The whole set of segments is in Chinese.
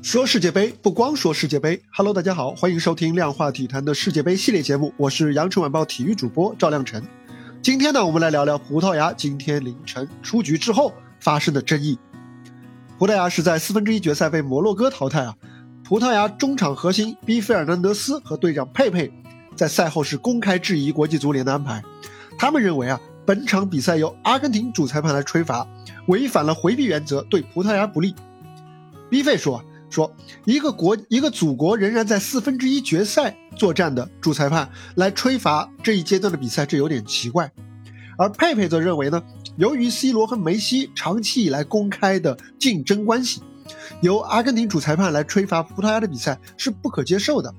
说世界杯不光说世界杯，Hello，大家好，欢迎收听量化体坛的世界杯系列节目，我是羊城晚报体育主播赵亮晨。今天呢，我们来聊聊葡萄牙今天凌晨出局之后发生的争议。葡萄牙是在四分之一决赛被摩洛哥淘汰啊。葡萄牙中场核心 B 费尔南德斯和队长佩佩在赛后是公开质疑国际足联的安排，他们认为啊，本场比赛由阿根廷主裁判来吹罚，违反了回避原则，对葡萄牙不利。B 费说。说一个国一个祖国仍然在四分之一决赛作战的主裁判来吹罚这一阶段的比赛，这有点奇怪。而佩佩则认为呢，由于 C 罗和梅西长期以来公开的竞争关系，由阿根廷主裁判来吹罚葡萄牙的比赛是不可接受的。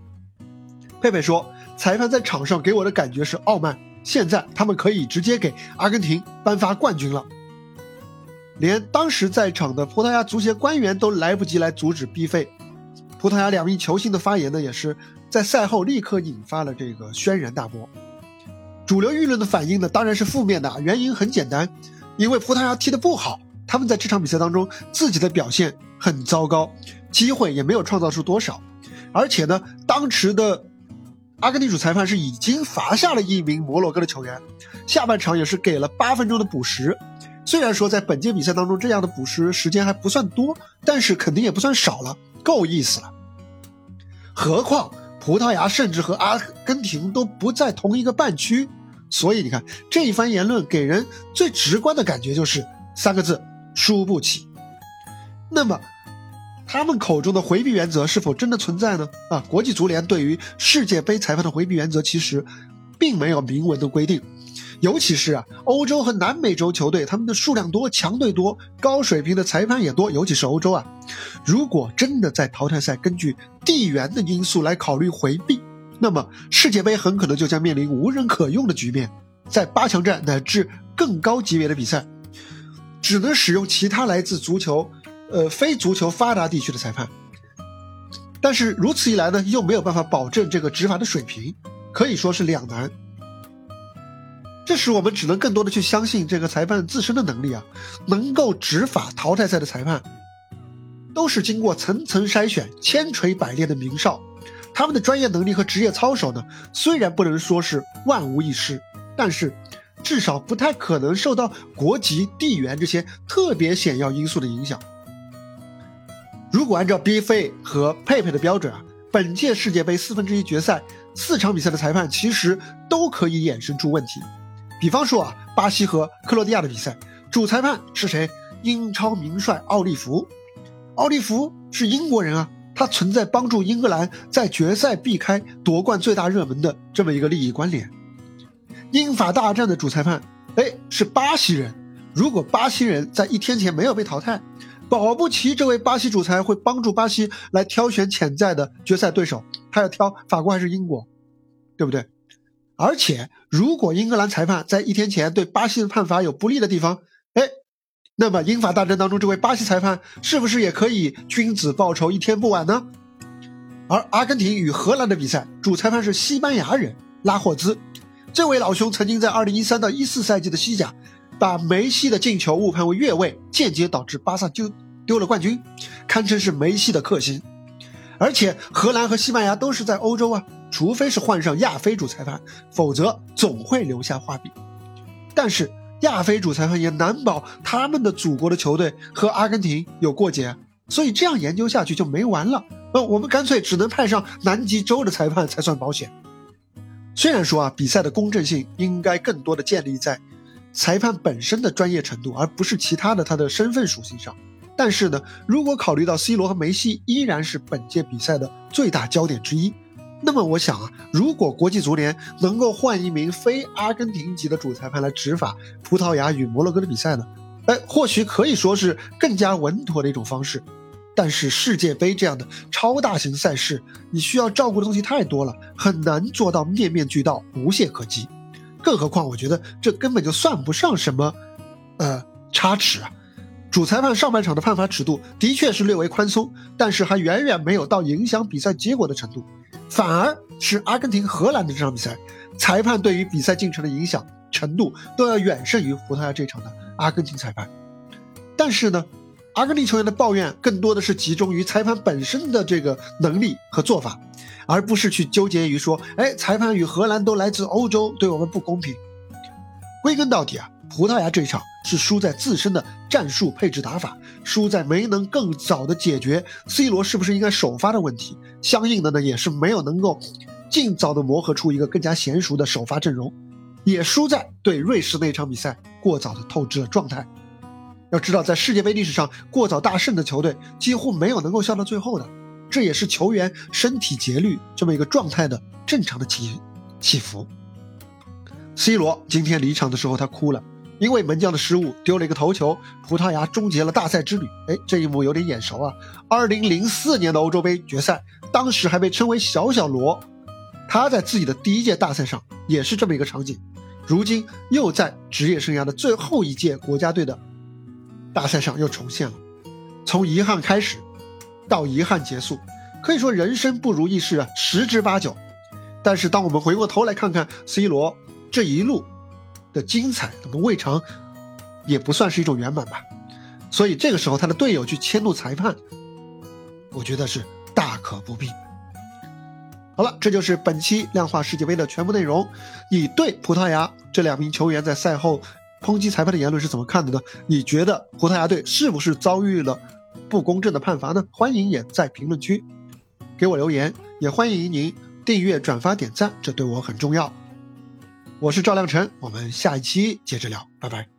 佩佩说，裁判在场上给我的感觉是傲慢，现在他们可以直接给阿根廷颁发冠军了。连当时在场的葡萄牙足协官员都来不及来阻止 B 费，葡萄牙两名球星的发言呢，也是在赛后立刻引发了这个轩然大波。主流舆论的反应呢，当然是负面的，原因很简单，因为葡萄牙踢得不好，他们在这场比赛当中自己的表现很糟糕，机会也没有创造出多少，而且呢，当时的阿根廷主裁判是已经罚下了一名摩洛哥的球员，下半场也是给了八分钟的补时。虽然说在本届比赛当中这样的补时时间还不算多，但是肯定也不算少了，够意思了。何况葡萄牙甚至和阿根廷都不在同一个半区，所以你看这一番言论给人最直观的感觉就是三个字：输不起。那么，他们口中的回避原则是否真的存在呢？啊，国际足联对于世界杯裁判的回避原则其实并没有明文的规定。尤其是啊，欧洲和南美洲球队，他们的数量多，强队多，高水平的裁判也多。尤其是欧洲啊，如果真的在淘汰赛根据地缘的因素来考虑回避，那么世界杯很可能就将面临无人可用的局面。在八强战乃至更高级别的比赛，只能使用其他来自足球，呃，非足球发达地区的裁判。但是如此一来呢，又没有办法保证这个执法的水平，可以说是两难。这时我们只能更多的去相信这个裁判自身的能力啊，能够执法淘汰赛的裁判，都是经过层层筛选、千锤百炼的名哨，他们的专业能力和职业操守呢，虽然不能说是万无一失，但是至少不太可能受到国籍、地缘这些特别显要因素的影响。如果按照 B 费和佩佩的标准啊，本届世界杯四分之一决赛四场比赛的裁判其实都可以衍生出问题。比方说啊，巴西和克罗地亚的比赛，主裁判是谁？英超名帅奥利弗。奥利弗是英国人啊，他存在帮助英格兰在决赛避开夺冠最大热门的这么一个利益关联。英法大战的主裁判，哎，是巴西人。如果巴西人在一天前没有被淘汰，保不齐这位巴西主裁会帮助巴西来挑选潜在的决赛对手，他要挑法国还是英国，对不对？而且，如果英格兰裁判在一天前对巴西的判罚有不利的地方，哎，那么英法大战当中这位巴西裁判是不是也可以君子报仇，一天不晚呢？而阿根廷与荷兰的比赛，主裁判是西班牙人拉霍兹，这位老兄曾经在2013到14赛季的西甲，把梅西的进球误判为越位，间接导致巴萨丢丢了冠军，堪称是梅西的克星。而且，荷兰和西班牙都是在欧洲啊。除非是换上亚非主裁判，否则总会留下画笔。但是亚非主裁判也难保他们的祖国的球队和阿根廷有过节，所以这样研究下去就没完了。呃，我们干脆只能派上南极洲的裁判才算保险。虽然说啊，比赛的公正性应该更多的建立在裁判本身的专业程度，而不是其他的他的身份属性上。但是呢，如果考虑到 C 罗和梅西依然是本届比赛的最大焦点之一。那么我想啊，如果国际足联能够换一名非阿根廷籍的主裁判来执法葡萄牙与摩洛哥的比赛呢？哎，或许可以说是更加稳妥的一种方式。但是世界杯这样的超大型赛事，你需要照顾的东西太多了，很难做到面面俱到、无懈可击。更何况，我觉得这根本就算不上什么，呃，差池啊。主裁判上半场的判罚尺度的确是略微宽松，但是还远远没有到影响比赛结果的程度。反而是阿根廷、荷兰的这场比赛，裁判对于比赛进程的影响程度都要远胜于葡萄牙这场的阿根廷裁判。但是呢，阿根廷球员的抱怨更多的是集中于裁判本身的这个能力和做法，而不是去纠结于说，哎，裁判与荷兰都来自欧洲，对我们不公平。归根到底啊，葡萄牙这一场是输在自身的战术配置打法，输在没能更早的解决 C 罗是不是应该首发的问题，相应的呢，也是没有能够尽早的磨合出一个更加娴熟的首发阵容，也输在对瑞士那场比赛过早的透支了状态。要知道，在世界杯历史上，过早大胜的球队几乎没有能够笑到最后的，这也是球员身体节律这么一个状态的正常的起起伏。C 罗今天离场的时候，他哭了，因为门将的失误丢了一个头球，葡萄牙终结了大赛之旅。哎，这一幕有点眼熟啊！二零零四年的欧洲杯决赛，当时还被称为“小小罗”，他在自己的第一届大赛上也是这么一个场景，如今又在职业生涯的最后一届国家队的。大赛上又重现了，从遗憾开始，到遗憾结束，可以说人生不如意事啊十之八九。但是当我们回过头来看看 C 罗这一路的精彩，那么未尝也不算是一种圆满吧。所以这个时候他的队友去迁怒裁判，我觉得是大可不必。好了，这就是本期量化世界杯的全部内容。你对葡萄牙这两名球员在赛后。抨击裁判的言论是怎么看的呢？你觉得葡萄牙队是不是遭遇了不公正的判罚呢？欢迎也在评论区给我留言，也欢迎您订阅、转发、点赞，这对我很重要。我是赵亮晨，我们下一期接着聊，拜拜。